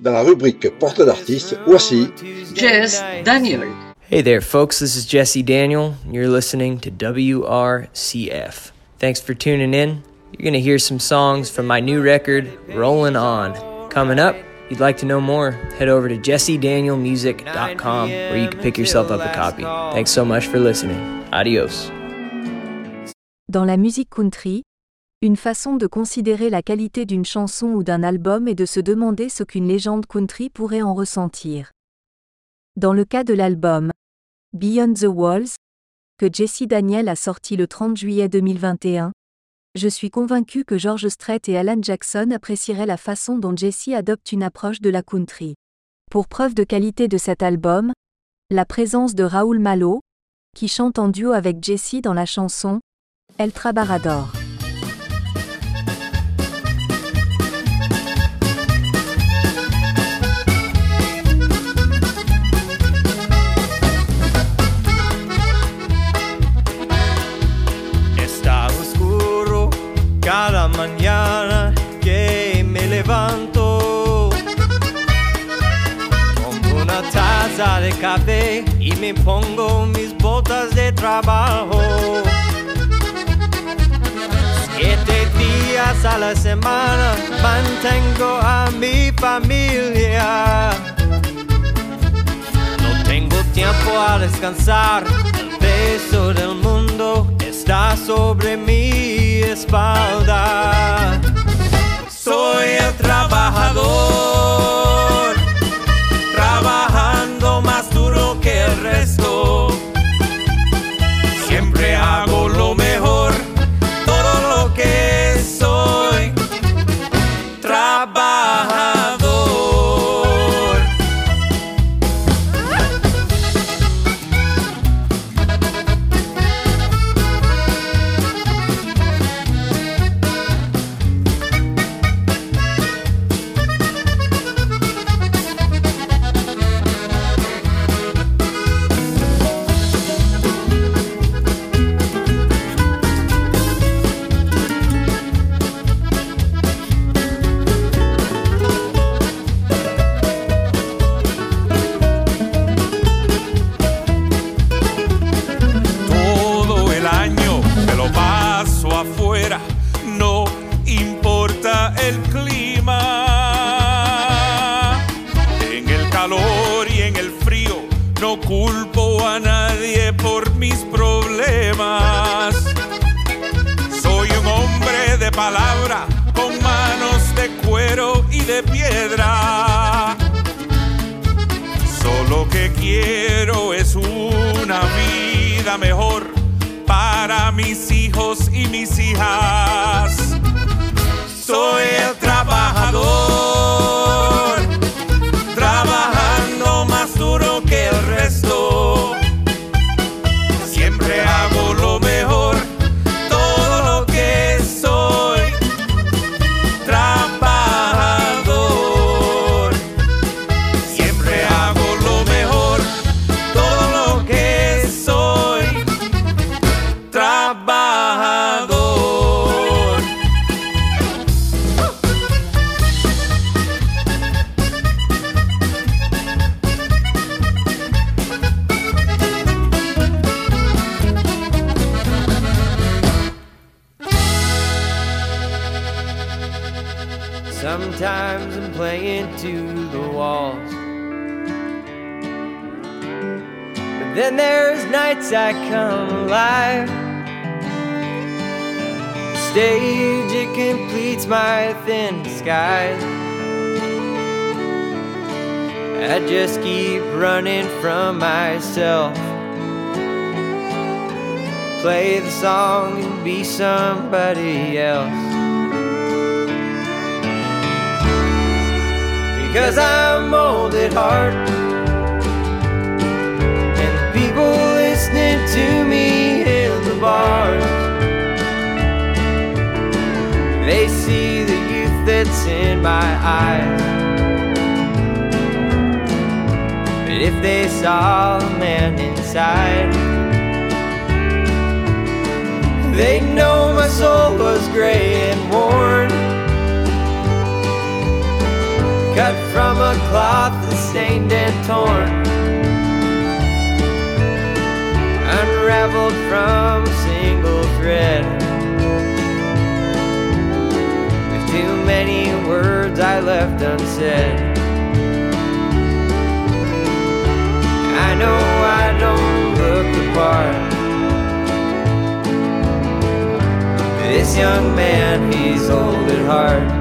Dans la rubrique Portrait d'artiste, voici Jess Daniel. Hey there, folks. This is Jesse Daniel. You're listening to WRCF. Thanks for tuning in. You're going to hear some songs from my new record, Rolling On. Coming up, if you'd like to know more, head over to jessedanielmusic.com where you can pick yourself up a copy. Thanks so much for listening. Adios. Dans la musique country, une façon de considérer la qualité d'une chanson ou d'un album est de se demander ce qu'une légende country pourrait en ressentir. Dans le cas de l'album Beyond the Walls, que Jesse Daniel a sorti le 30 juillet 2021, je suis convaincu que George Strait et Alan Jackson apprécieraient la façon dont Jesse adopte une approche de la country. Pour preuve de qualité de cet album, la présence de Raoul Malo, qui chante en duo avec Jesse dans la chanson El Trabarador. Pongo mis botas de trabajo. Siete días a la semana mantengo a mi familia. No tengo tiempo a descansar, el peso del mundo está sobre mi espalda. Soy el trabajador, Sometimes I'm playing to the walls. But then there's nights I come alive. Stage, it completes my thin disguise. I just keep running from myself. Play the song and be somebody else. Because I'm old at heart. And the people listening to me in the bars. They see the youth that's in my eyes. But if they saw the man inside, they'd know my soul was gray and worn. Cut from a cloth that's stained and torn, unraveled from a single thread. With too many words I left unsaid. I know I don't look the part. This young man, he's old at heart.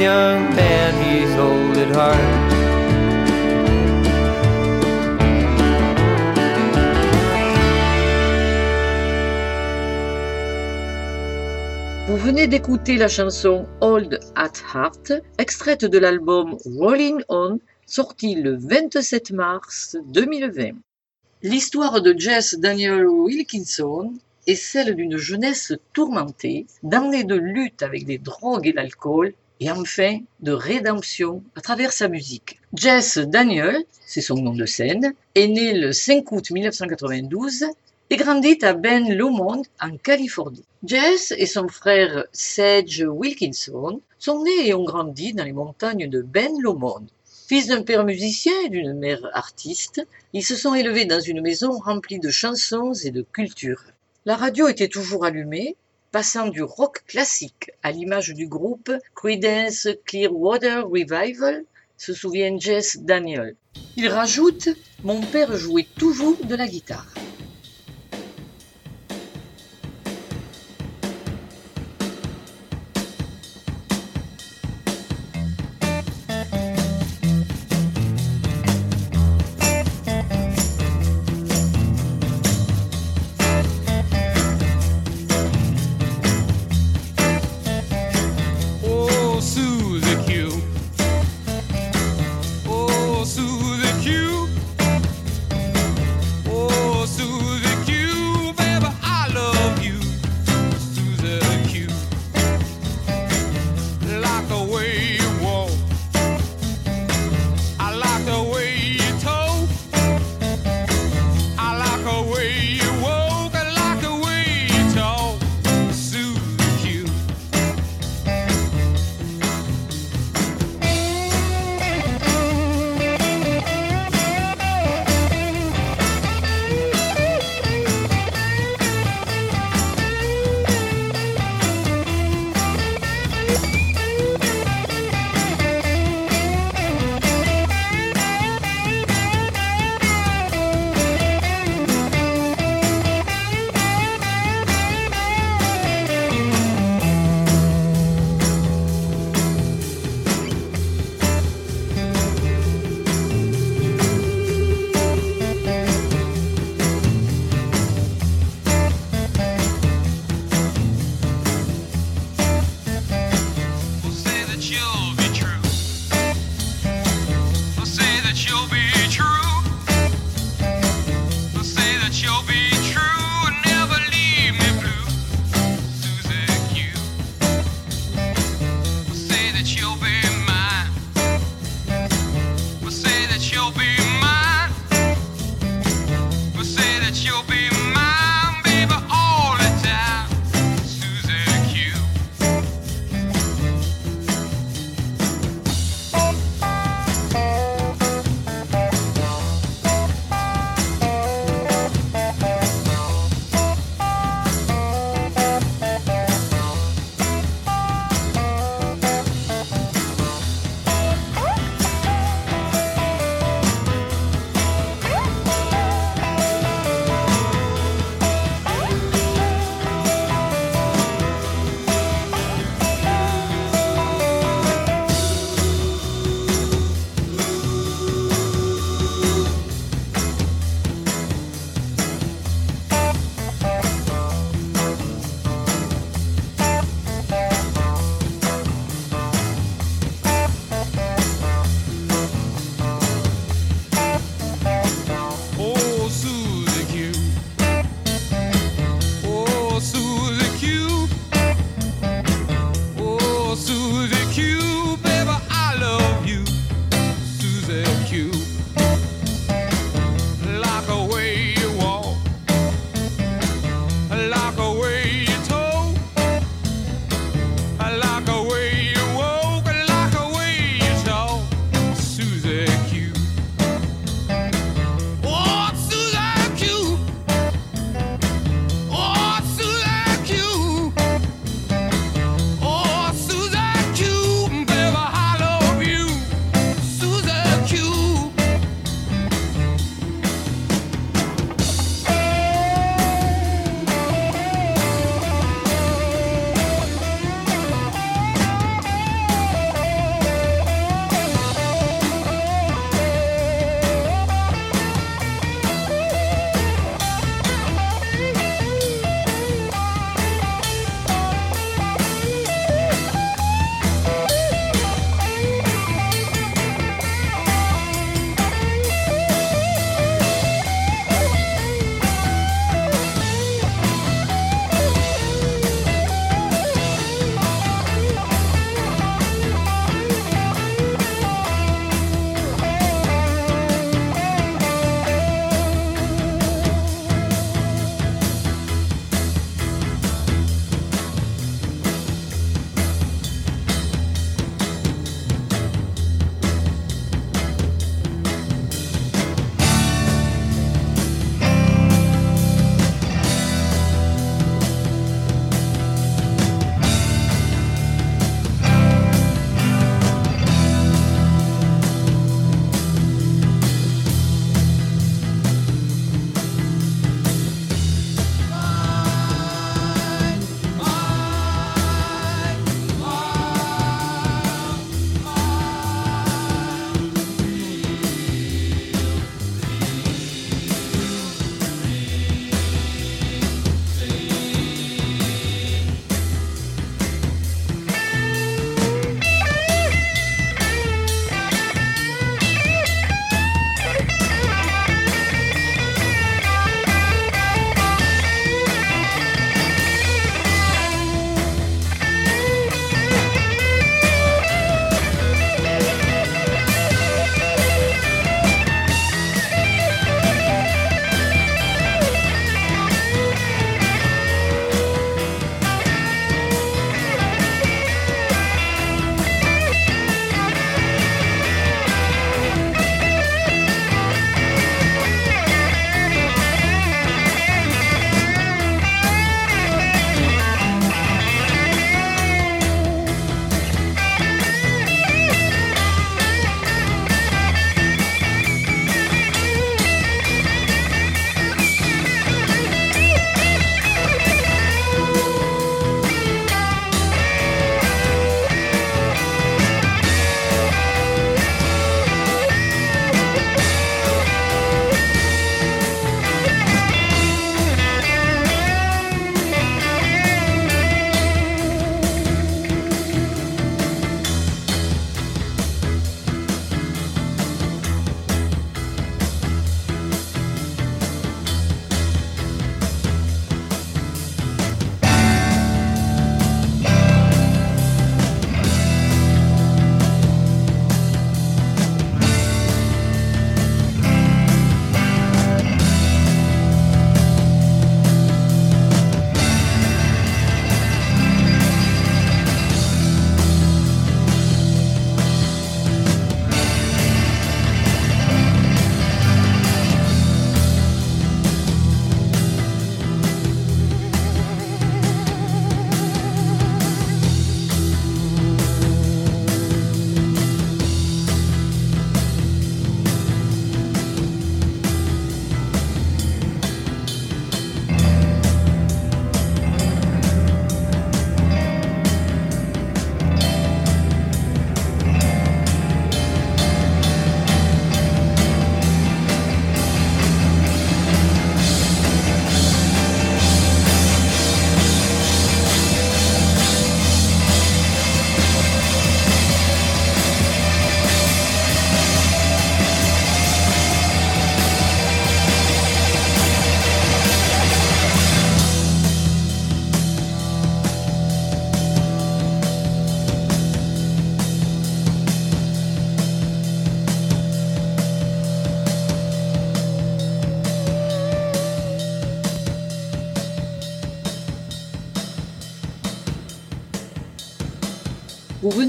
Young. Vous venez d'écouter la chanson Old at Heart, extraite de l'album Rolling On, sorti le 27 mars 2020. L'histoire de Jess Daniel Wilkinson est celle d'une jeunesse tourmentée, d'années de lutte avec des drogues et l'alcool, et enfin de rédemption à travers sa musique. Jess Daniel, c'est son nom de scène, est né le 5 août 1992 et grandit à Ben Lomond en Californie. Jess et son frère Sage Wilkinson sont nés et ont grandi dans les montagnes de Ben Lomond. Fils d'un père musicien et d'une mère artiste, ils se sont élevés dans une maison remplie de chansons et de culture. La radio était toujours allumée passant du rock classique à l'image du groupe Creedence Clearwater Revival, se souvient Jess Daniel. Il rajoute Mon père jouait toujours de la guitare.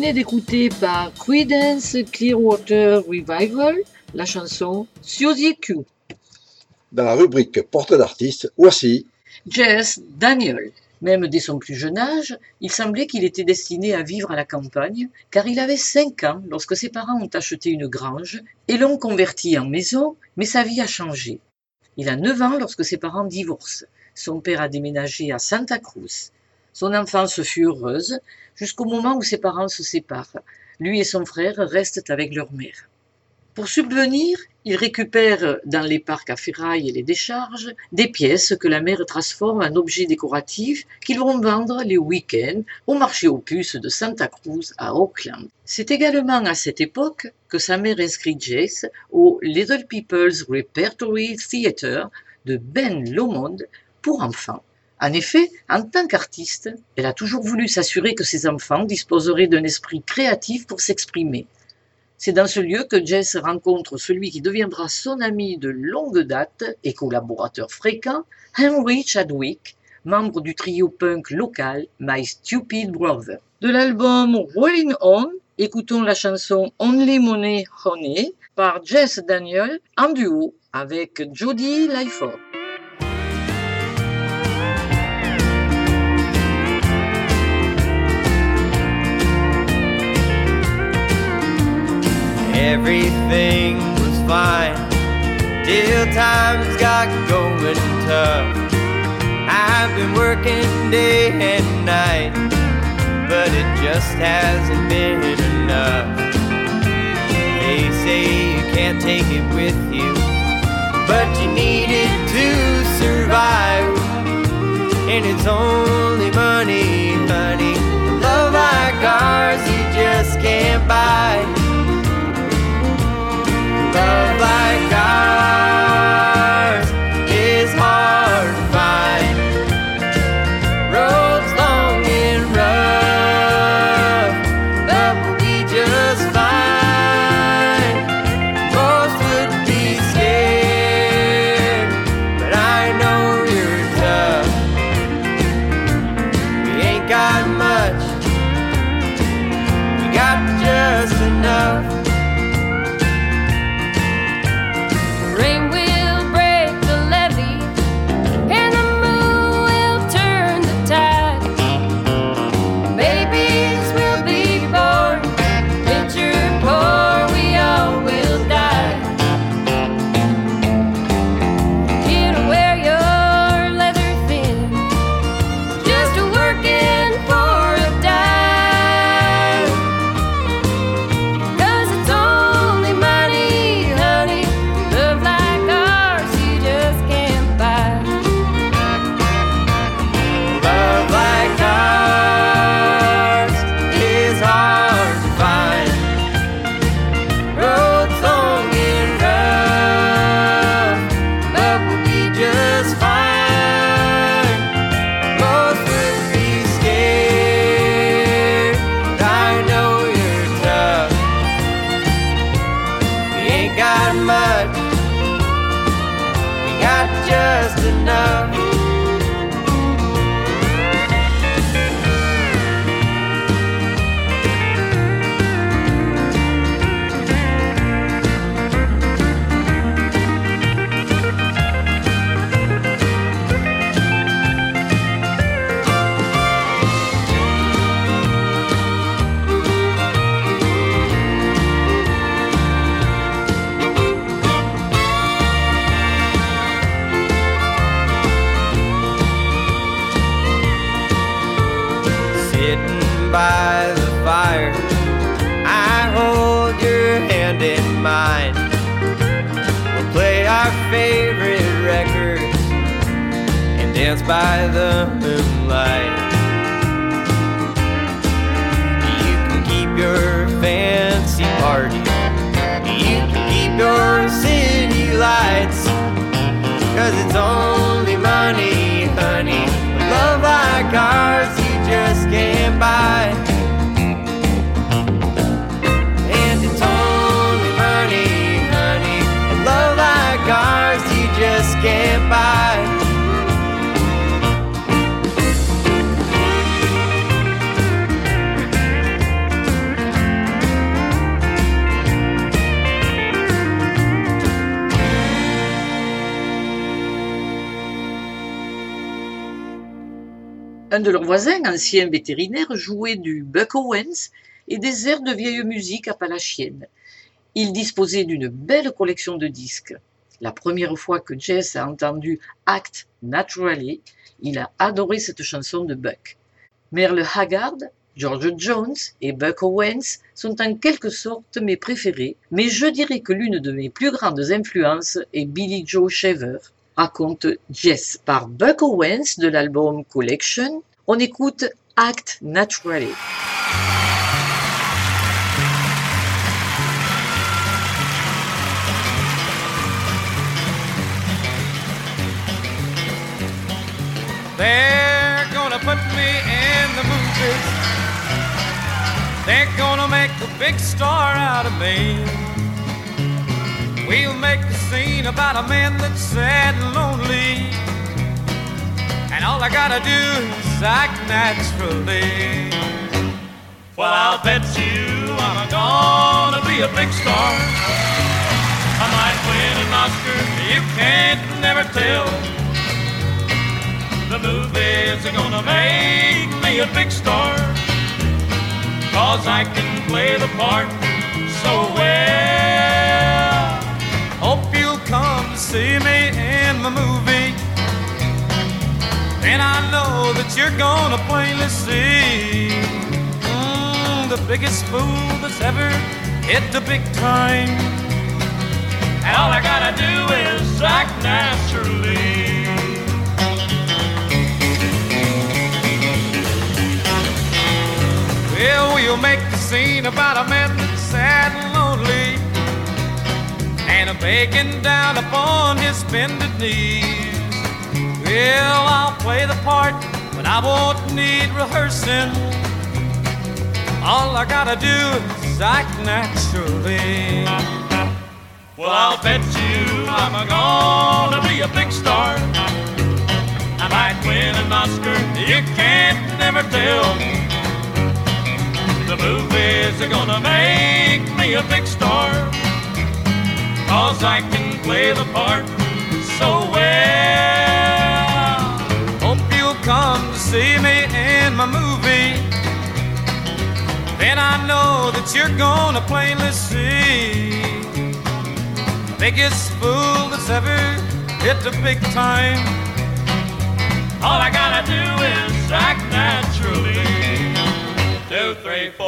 Venez d'écouter par Creedence Clearwater Revival la chanson Suzy Q. Dans la rubrique Portrait d'artiste, voici Jess Daniel. Même dès son plus jeune âge, il semblait qu'il était destiné à vivre à la campagne, car il avait cinq ans lorsque ses parents ont acheté une grange et l'ont converti en maison, mais sa vie a changé. Il a neuf ans lorsque ses parents divorcent. Son père a déménagé à Santa Cruz. Son enfance fut heureuse jusqu'au moment où ses parents se séparent. Lui et son frère restent avec leur mère. Pour subvenir, il récupère dans les parcs à ferraille et les décharges des pièces que la mère transforme en objets décoratifs qu'ils vont vendre les week-ends au marché aux puces de Santa Cruz à Oakland. C'est également à cette époque que sa mère inscrit Jace au Little People's Repertory Theatre de Ben Lomond pour enfants. En effet, en tant qu'artiste, elle a toujours voulu s'assurer que ses enfants disposeraient d'un esprit créatif pour s'exprimer. C'est dans ce lieu que Jess rencontre celui qui deviendra son ami de longue date et collaborateur fréquent, Henry Chadwick, membre du trio punk local My Stupid Brother. De l'album Rolling On, écoutons la chanson Only Money Honey par Jess Daniel en duo avec Jody Lyford. Everything was fine till times got going tough. I've been working day and night, but it just hasn't been enough. They say you can't take it with you, but you need it to survive. And it's only money, honey. Love like ours, you just can't buy love like ours mine. We'll play our favorite records and dance by the moonlight. You can keep your fancy party, you can keep your city lights. Cause it's only money, honey. Love like ours, you just can't buy. Un de leurs voisins, ancien vétérinaire, jouait du Buck Owens et des airs de vieille musique appalachienne. Il disposait d'une belle collection de disques. La première fois que Jess a entendu Act Naturally, il a adoré cette chanson de Buck. Merle Haggard, George Jones et Buck Owens sont en quelque sorte mes préférés, mais je dirais que l'une de mes plus grandes influences est Billy Joe Shaver, raconte Jess par Buck Owens de l'album Collection. On écoute Act Naturally. They're gonna put me in the movies. They're gonna make a big star out of me. We'll make a scene about a man that's sad and lonely. And all I gotta do is act naturally. Well, I'll bet you I'm gonna be a big star. I might win an Oscar, you can't never tell. The movies are gonna make me a big star. Cause I can play the part so well. See me in my movie. And I know that you're gonna plainly see mm, the biggest fool that's ever hit the big time. And all I gotta do is act naturally. Well, we'll make the scene about a man that's sad and lonely and a begging down upon his bended knees. Well, I'll play the part, but I won't need rehearsing. All I gotta do is act naturally. Well, I'll bet you I'm gonna be a big star. I might win an Oscar, you can't never tell. The movies are gonna make me a big star. Cause I can play the part so well. Hope you'll come to see me in my movie. Then I know that you're gonna plainly see the biggest fool that's ever hit the big time. All I gotta do is act naturally two, three, four.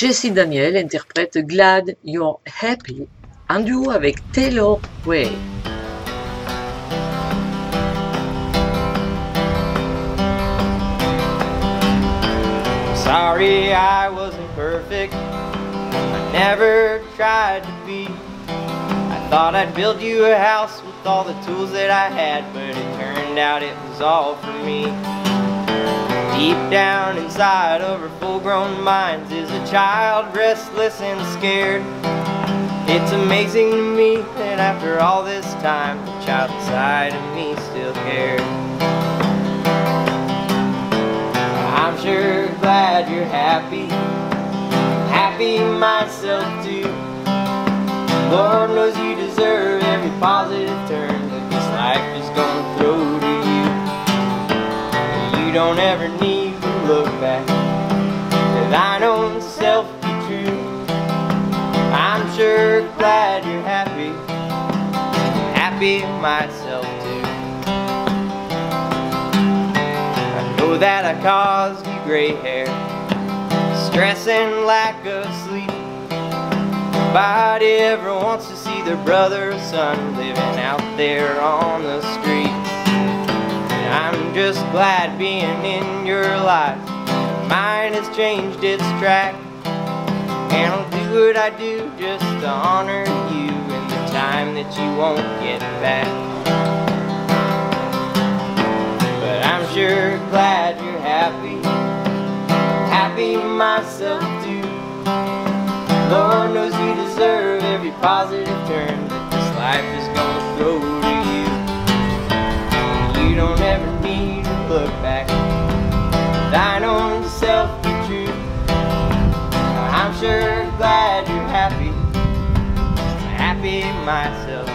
Jesse Daniel interprète Glad You're Happy en duo avec Taylor Way. Sorry I wasn't perfect. I never tried to be. I thought I'd build you a house with all the tools that I had, but it turned out it was all for me. Deep down inside of our full grown minds is a child restless and scared. It's amazing to me that after all this time, the child inside of me still cared. I'm sure glad you're happy, happy myself too. Lord knows you deserve every positive turn that this life is gonna throw you. Don't ever need to look back to thine own self be true. I'm sure glad you're happy, happy myself too. I know that I caused you gray hair, stress and lack of sleep. Nobody ever wants to see their brother or son living out there on the street. I'm just glad being in your life. Mine has changed its track. And I'll do what I do just to honor you in the time that you won't get back. But I'm sure glad you're happy, happy myself too. Lord knows you deserve every positive turn that this life is gonna throw look back. Thine own self to choose I'm sure glad you're happy. Happy myself.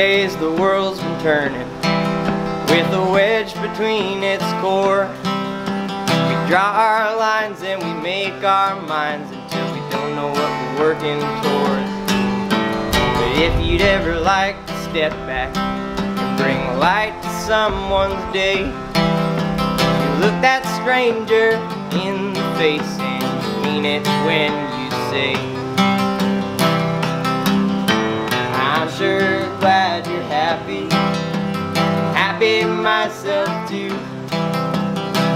Days the world's been turning with a wedge between its core. We draw our lines and we make our minds until we don't know what we're working towards. But if you'd ever like to step back and bring light to someone's day, you look that stranger in the face and you mean it when you say. Sure glad you're happy. Happy myself too.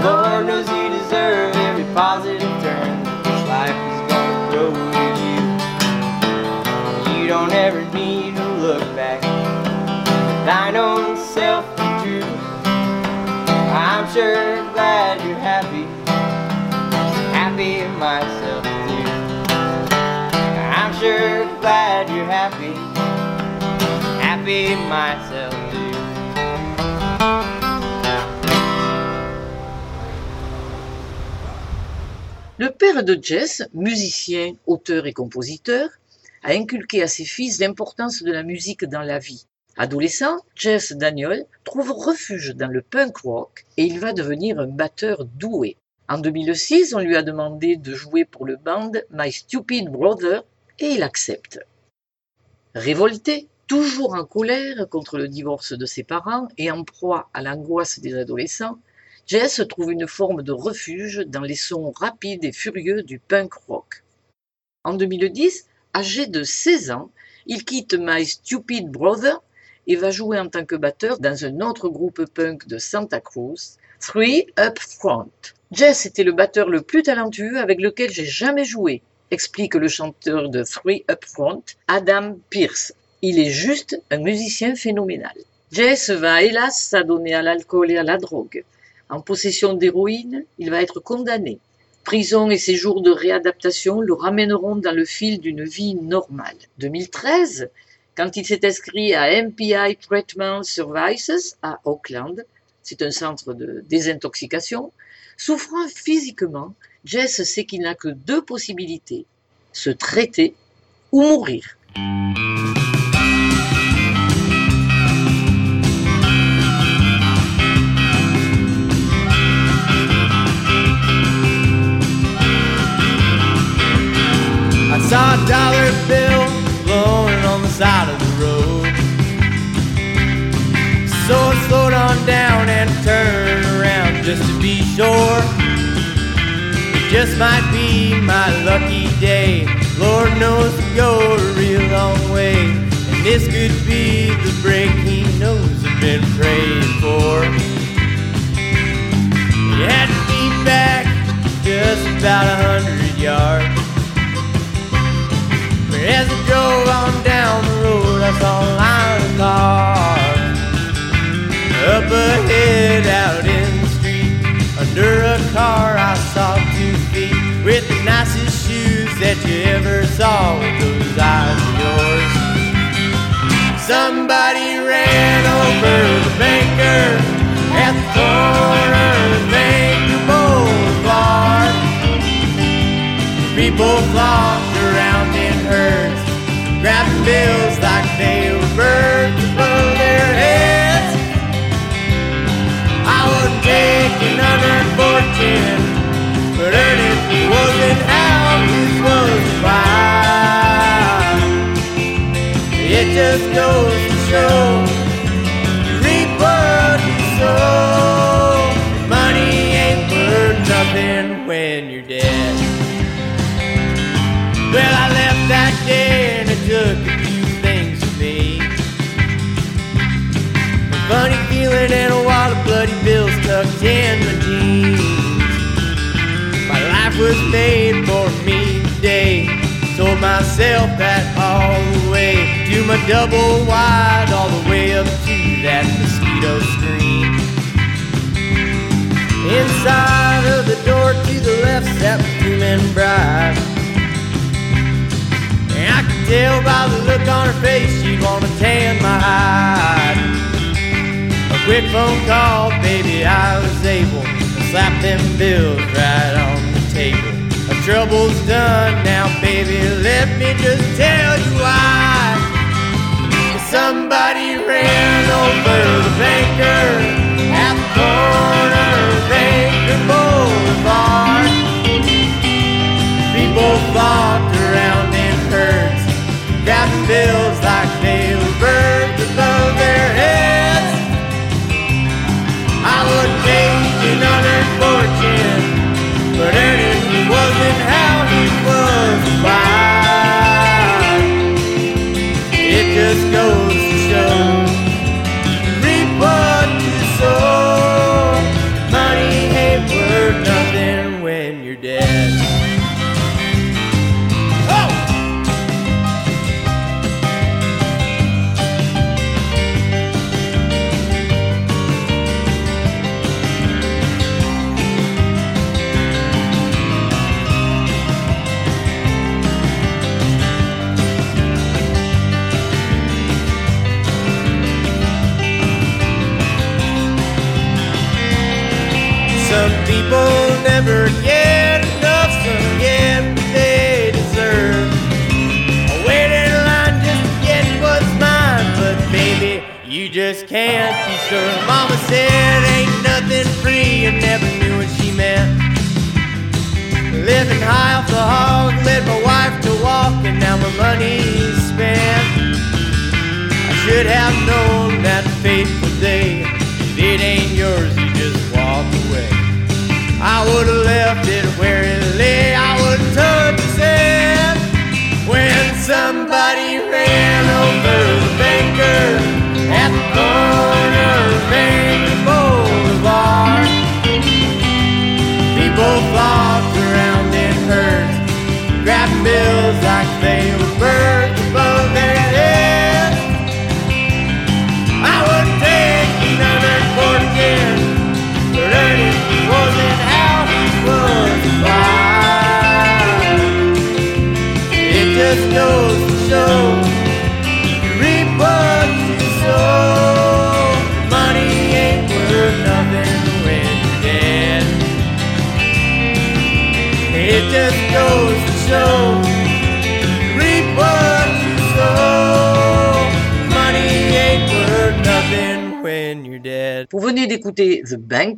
Lord knows you deserve every positive turn that this life is gonna throw at you. You don't ever need to look back. Thine own self be true. I'm sure glad you're happy. Happy myself too. I'm sure glad you're happy Le père de Jess, musicien, auteur et compositeur, a inculqué à ses fils l'importance de la musique dans la vie. Adolescent, Jess Daniel trouve refuge dans le punk rock et il va devenir un batteur doué. En 2006, on lui a demandé de jouer pour le band My Stupid Brother et il accepte. Révolté, toujours en colère contre le divorce de ses parents et en proie à l'angoisse des adolescents, Jess trouve une forme de refuge dans les sons rapides et furieux du punk rock. En 2010, âgé de 16 ans, il quitte My Stupid Brother et va jouer en tant que batteur dans un autre groupe punk de Santa Cruz, Three Up Front. Jess était le batteur le plus talentueux avec lequel j'ai jamais joué, explique le chanteur de Three Up Front, Adam Pierce. Il est juste un musicien phénoménal. Jess va hélas s'adonner à l'alcool et à la drogue. En possession d'héroïne, il va être condamné. Prison et ses jours de réadaptation le ramèneront dans le fil d'une vie normale. 2013, quand il s'est inscrit à MPI Treatment Services à Auckland, c'est un centre de désintoxication, souffrant physiquement, Jess sait qu'il n'a que deux possibilités, se traiter ou mourir. Just to be sure. It just might be my lucky day. Lord knows to go a real long way. And this could be the break he knows I've been praying for. He had be back just about a hundred yards. But as I drove on down the road, I saw a line of cars. Up ahead, out under a car, I saw two feet with the nicest shoes that you ever saw with those eyes of yours. Somebody ran over the banker at the corner of Banker Boulevard. People flocked around in herds, grabbing bills like they were birds above their heads. I was taking under but earning wasn't this was. It just goes to show when you're dead. Well, I left that day and took a few things from me. A funny feeling and a wad of bloody bills tucked in my jeans. Life was made for me today. Told myself that all the way to my double wide, all the way up to that mosquito screen. Inside of the door to the left sat Truman Bride. And I could tell by the look on her face she'd wanna tan my hide. A quick phone call, baby, I was able to slap them bills right on Our trouble's done now, baby. Let me just tell you why. Somebody ran said ain't nothing free and never knew what she meant. Living high off the hog led my wife to walk, and now my money's spent. I should have known that fateful day. If it ain't yours, you just walk away. I would have left it where it lay. I wouldn't touch his head when somebody ran over the banker at the corner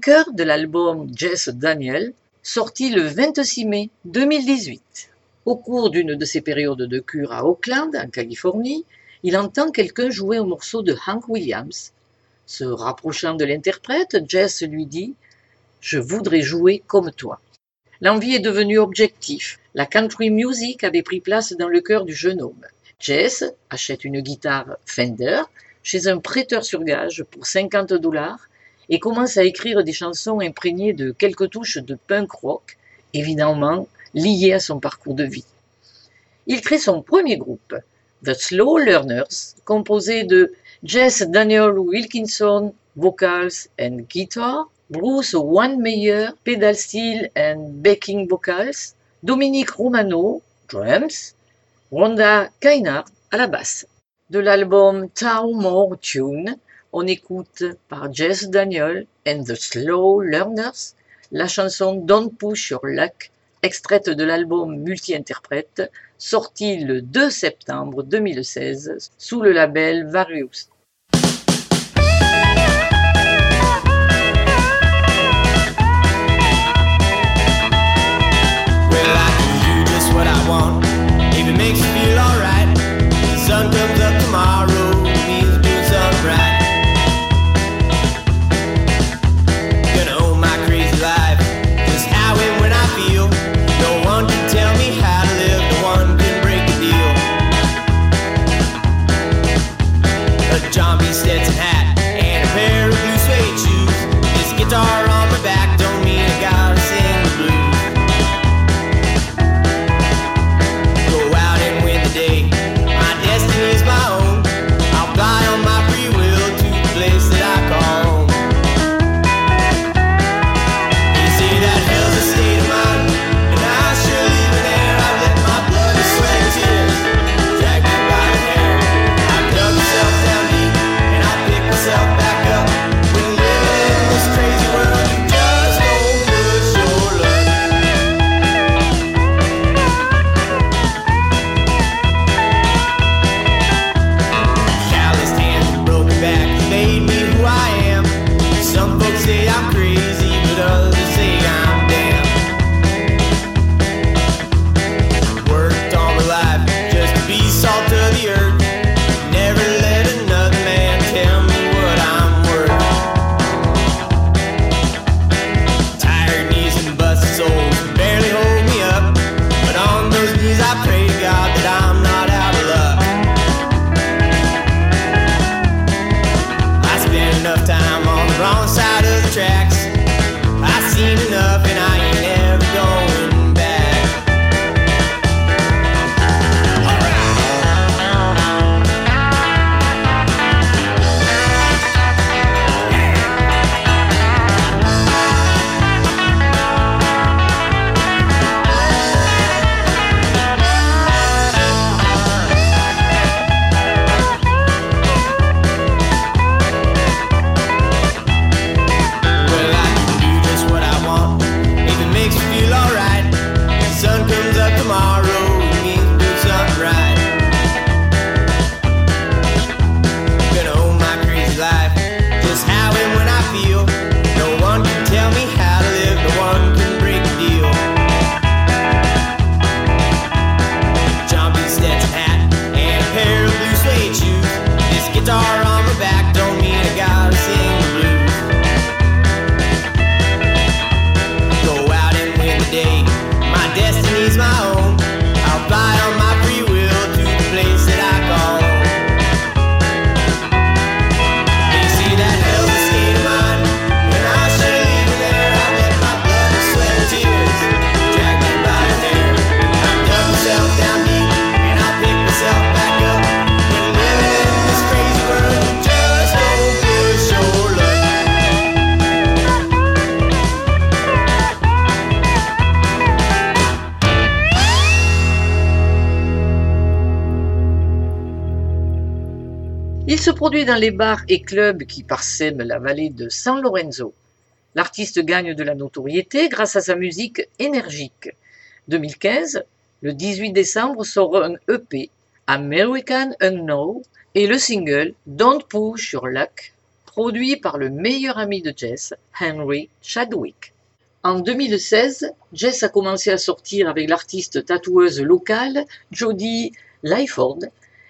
De l'album Jess Daniel, sorti le 26 mai 2018. Au cours d'une de ses périodes de cure à Oakland, en Californie, il entend quelqu'un jouer un morceau de Hank Williams. Se rapprochant de l'interprète, Jess lui dit Je voudrais jouer comme toi. L'envie est devenue objectif. La country music avait pris place dans le cœur du jeune homme. Jess achète une guitare Fender chez un prêteur sur gage pour 50 dollars et commence à écrire des chansons imprégnées de quelques touches de punk rock, évidemment liées à son parcours de vie. Il crée son premier groupe, The Slow Learners, composé de Jess Daniel Wilkinson, vocals and guitar, Bruce Wanmeyer, pedal steel and backing vocals, Dominique Romano, drums, Rhonda Kainard à la basse. De l'album Town More Tune, on écoute par Jess Daniel and the Slow Learners la chanson Don't Push Your Luck, extraite de l'album multi-interprète, sorti le 2 septembre 2016 sous le label Various. Les bars et clubs qui parsèment la vallée de San Lorenzo. L'artiste gagne de la notoriété grâce à sa musique énergique. 2015, le 18 décembre sort un EP, American Unknown, et le single Don't Push Your Luck, produit par le meilleur ami de Jess, Henry Chadwick. En 2016, Jess a commencé à sortir avec l'artiste tatoueuse locale Jodie Lyford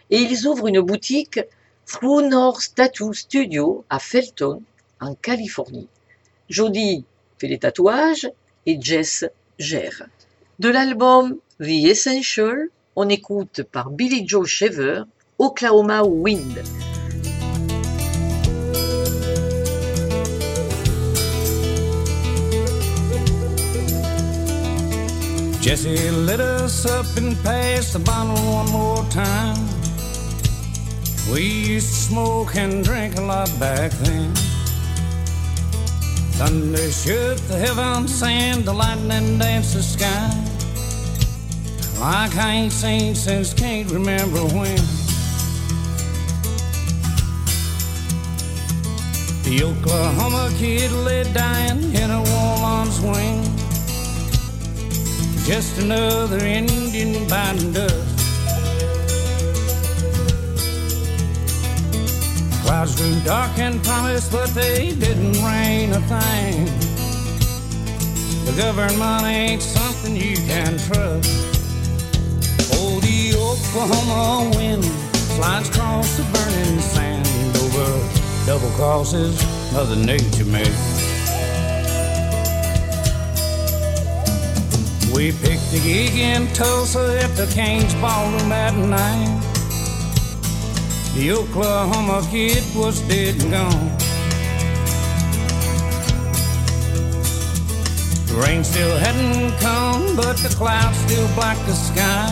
et ils ouvrent une boutique True North Tattoo Studio à Felton, en Californie. Jodie fait les tatouages et Jess gère. De l'album The Essential, on écoute par Billy Joe Shaver Oklahoma Wind. Jesse lit us up and passed the bottle one more time. We used to smoke and drink a lot back then. Thunder shook the heavens, and the lightning danced the sky. Like I ain't seen since can't remember when. The Oklahoma kid lay dying in a woman's wing. Just another Indian dust. Clouds grew dark and promised, but they didn't rain a thing. The government ain't something you can trust. Oh, the Oklahoma wind slides across the burning sand over double crosses Mother Nature made. We picked a gig in Tulsa at the Cain's Ballroom that night. The Oklahoma kid was dead and gone. The rain still hadn't come, but the clouds still blocked the sky.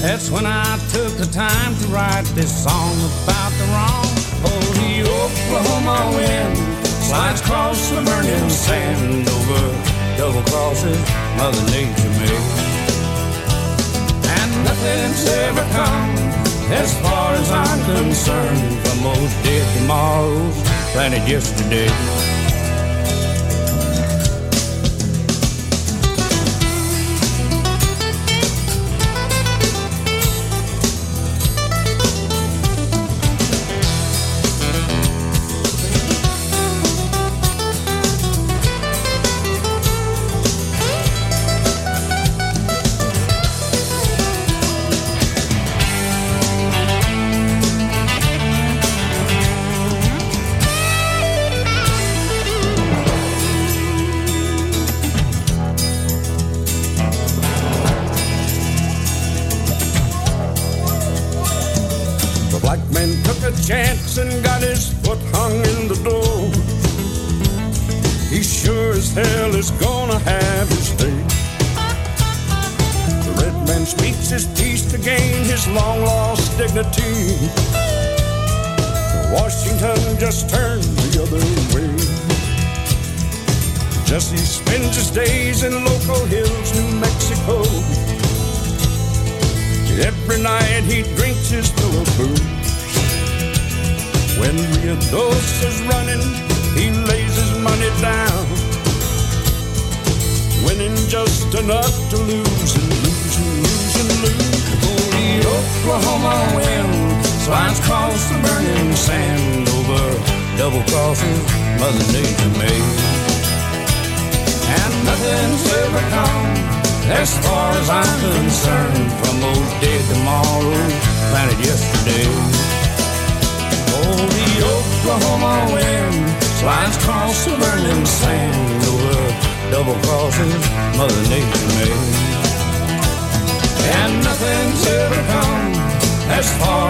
That's when I took the time to write this song about the wrong. Oh, the Oklahoma wind slides across the burning sand over double crosses Mother Nature made. And nothing's ever come as far as I'm concerned from those dead tomorrows planted yesterday.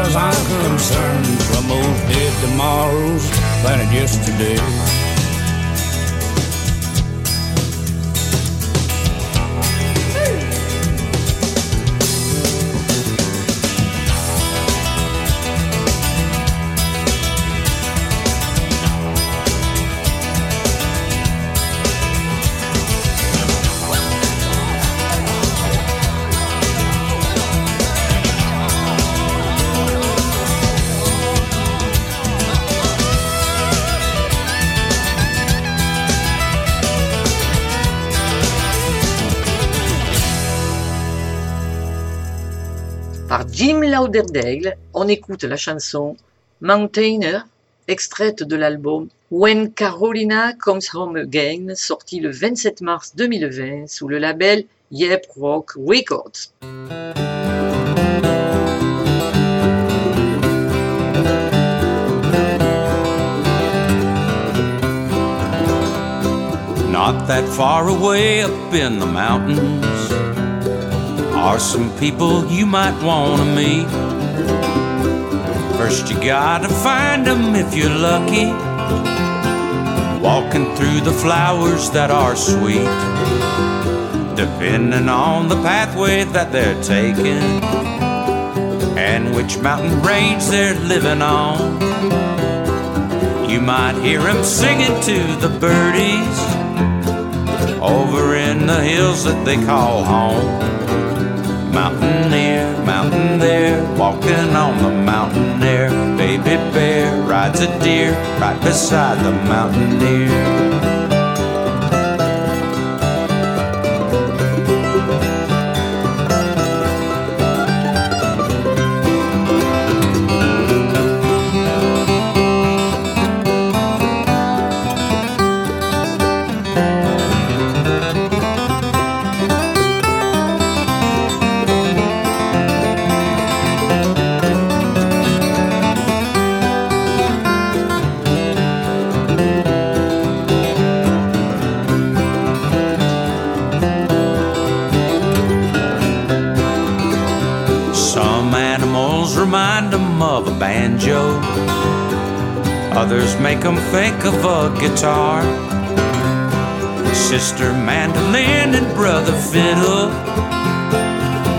As I'm concerned, from those dead tomorrows planted yesterday. On écoute la chanson Mountainer, extraite de l'album When Carolina Comes Home Again, sorti le 27 mars 2020 sous le label Yep Rock Records. Not that far away up in the mountains are some people you might want to meet. First, you gotta find them if you're lucky. Walking through the flowers that are sweet, depending on the pathway that they're taking and which mountain range they're living on. You might hear them singing to the birdies over in the hills that they call home. Mountain here, mountain there, walking on the mountain air. Baby bear rides a deer right beside the mountaineer. Some guitar. Sister mandolin and brother fiddle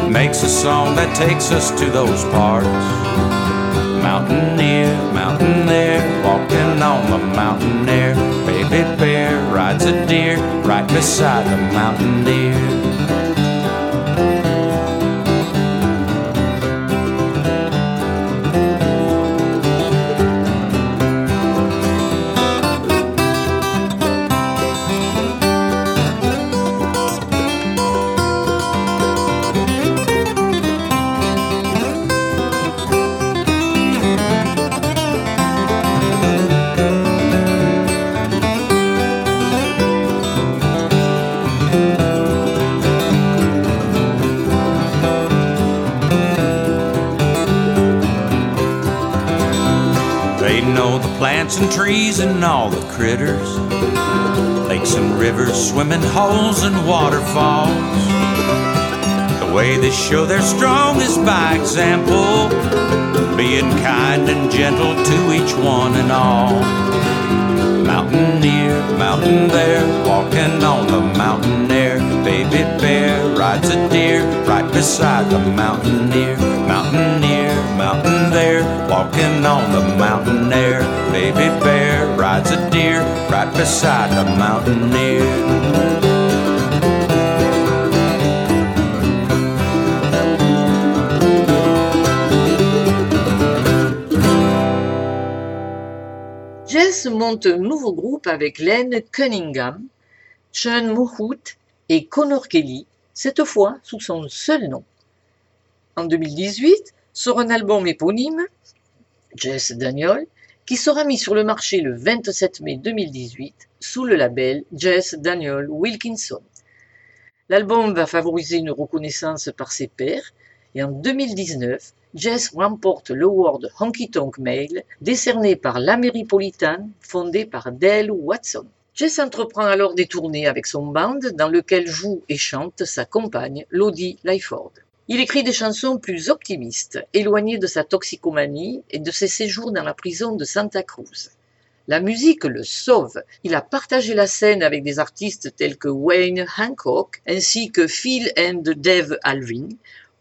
makes a song that takes us to those parts. Mountain here, mountain there, walking on the mountain air. Baby bear rides a deer right beside the mountaineer. They and trees and all the critters, lakes and rivers, swimming holes and waterfalls. The way they show they're strong is by example, being kind and gentle to each one and all. Mountain here, mountain there, walking on the mountain air. Baby bear rides a deer right beside the mountaineer. Mountain here, mountain there, walking on the mountain air. Baby bear rides a deer right beside the mountaineer. Jess monte un nouveau groupe avec Len Cunningham, Sean Mohut et Connor Kelly, cette fois sous son seul nom. En 2018 sort un album éponyme, Jess Daniel, qui sera mis sur le marché le 27 mai 2018 sous le label Jess Daniel Wilkinson. L'album va favoriser une reconnaissance par ses pairs et en 2019, Jess remporte l'Award Honky Tonk Mail décerné par l'Améripolitan fondé par Dale Watson. Jess entreprend alors des tournées avec son band dans lequel joue et chante sa compagne Lodi Lyford. Il écrit des chansons plus optimistes, éloignées de sa toxicomanie et de ses séjours dans la prison de Santa Cruz. La musique le sauve. Il a partagé la scène avec des artistes tels que Wayne Hancock ainsi que Phil and Dave Alvin,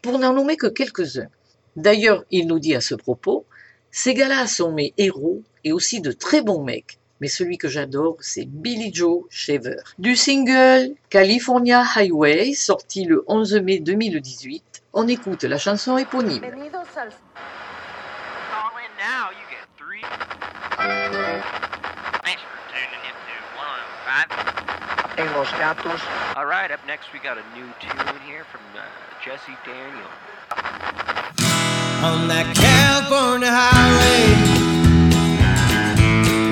pour n'en nommer que quelques-uns. D'ailleurs, il nous dit à ce propos, ces gars-là sont mes héros et aussi de très bons mecs. Mais celui que j'adore, c'est Billy Joe Shaver. Du single California Highway, sorti le 11 mai 2018, on écoute la chanson éponyme. Call in now, you get three. Thanks for tuning in to 105. En los gatos. All right, up next we got a new tune here from uh, Jesse Daniel. on that California highway.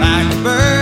Like a bird,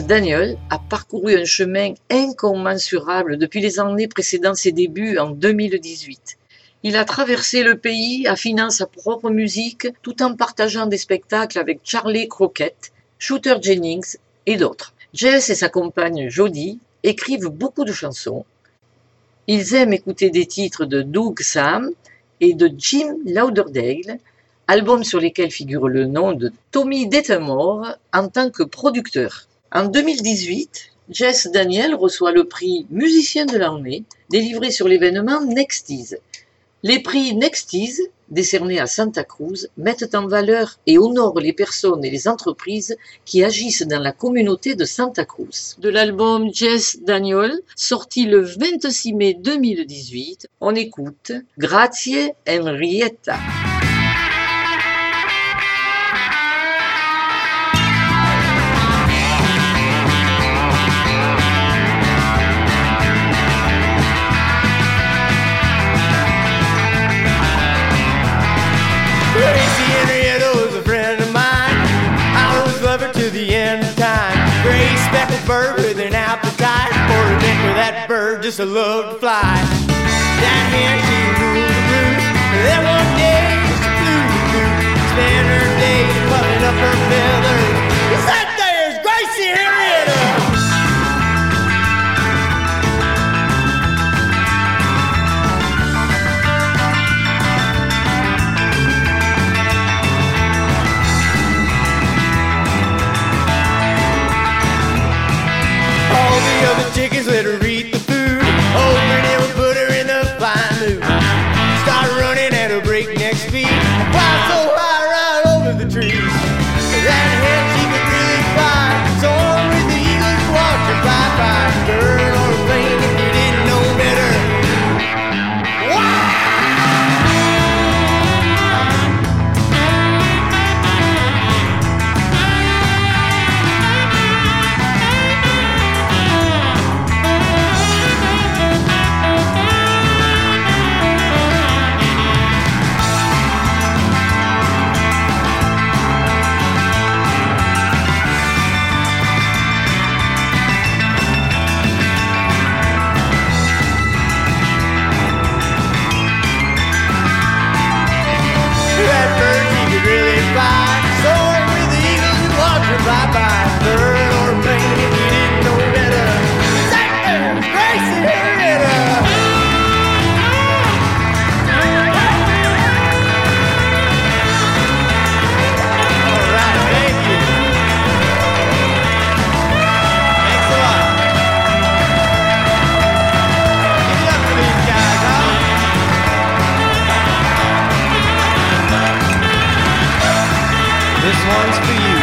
Daniel a parcouru un chemin incommensurable depuis les années précédant ses débuts en 2018. Il a traversé le pays affinant sa propre musique tout en partageant des spectacles avec Charlie Crockett, Shooter Jennings et d'autres. Jess et sa compagne Jodie écrivent beaucoup de chansons. Ils aiment écouter des titres de Doug Sam et de Jim Lauderdale, albums sur lesquels figure le nom de Tommy Dettemore en tant que producteur. En 2018, Jess Daniel reçoit le prix Musicien de l'année délivré sur l'événement Nexties. Les prix Nexties, décernés à Santa Cruz, mettent en valeur et honorent les personnes et les entreprises qui agissent dans la communauté de Santa Cruz. De l'album Jess Daniel, sorti le 26 mai 2018, on écoute Grazie Henrietta. To the end of time. Gray speckled bird with an appetite for a where that bird just loved to fly. That hen she ruled the roost. Then one day she flew the coop. Spent her days puffing up her feathers. All the other This one's for you.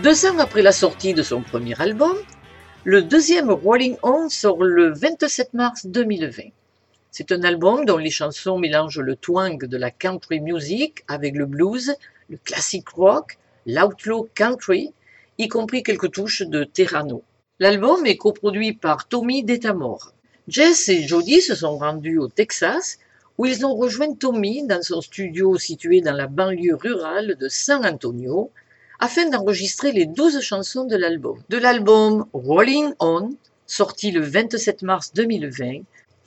Deux ans après la sortie de son premier album, le deuxième Rolling On sort le 27 mars 2020. C'est un album dont les chansons mélangent le twang de la country music avec le blues, le classic rock, l'outlaw country, y compris quelques touches de Terrano. L'album est coproduit par Tommy Detamore. Jess et Jody se sont rendus au Texas où ils ont rejoint Tommy dans son studio situé dans la banlieue rurale de San Antonio afin d'enregistrer les 12 chansons de l'album. De l'album Rolling On, sorti le 27 mars 2020,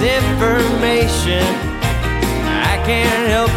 useless information. I can't help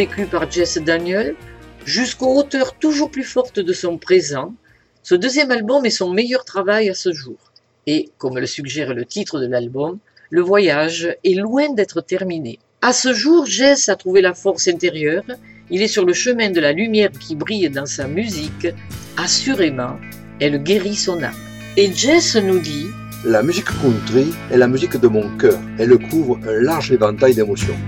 vécus par Jess Daniel, jusqu'aux hauteurs toujours plus fortes de son présent, ce deuxième album est son meilleur travail à ce jour. Et, comme le suggère le titre de l'album, le voyage est loin d'être terminé. À ce jour, Jess a trouvé la force intérieure, il est sur le chemin de la lumière qui brille dans sa musique, assurément, elle guérit son âme. Et Jess nous dit La musique country est la musique de mon cœur. Elle couvre un large éventail d'émotions.